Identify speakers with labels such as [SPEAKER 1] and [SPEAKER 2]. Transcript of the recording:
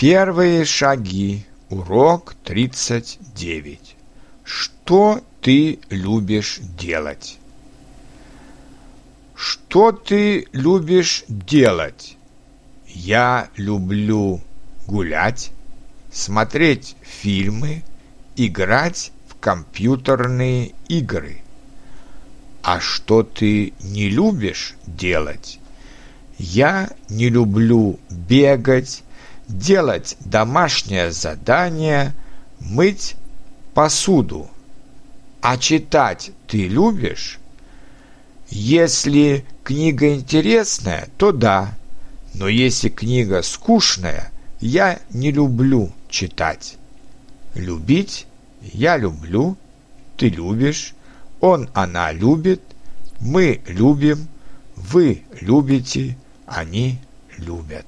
[SPEAKER 1] Первые шаги. Урок 39. Что ты любишь делать? Что ты любишь делать? Я люблю гулять, смотреть фильмы, играть в компьютерные игры. А что ты не любишь делать? Я не люблю бегать, делать домашнее задание, мыть посуду. А читать ты любишь? Если книга интересная, то да. Но если книга скучная, я не люблю читать. Любить я люблю, ты любишь, он, она любит, мы любим, вы любите, они любят.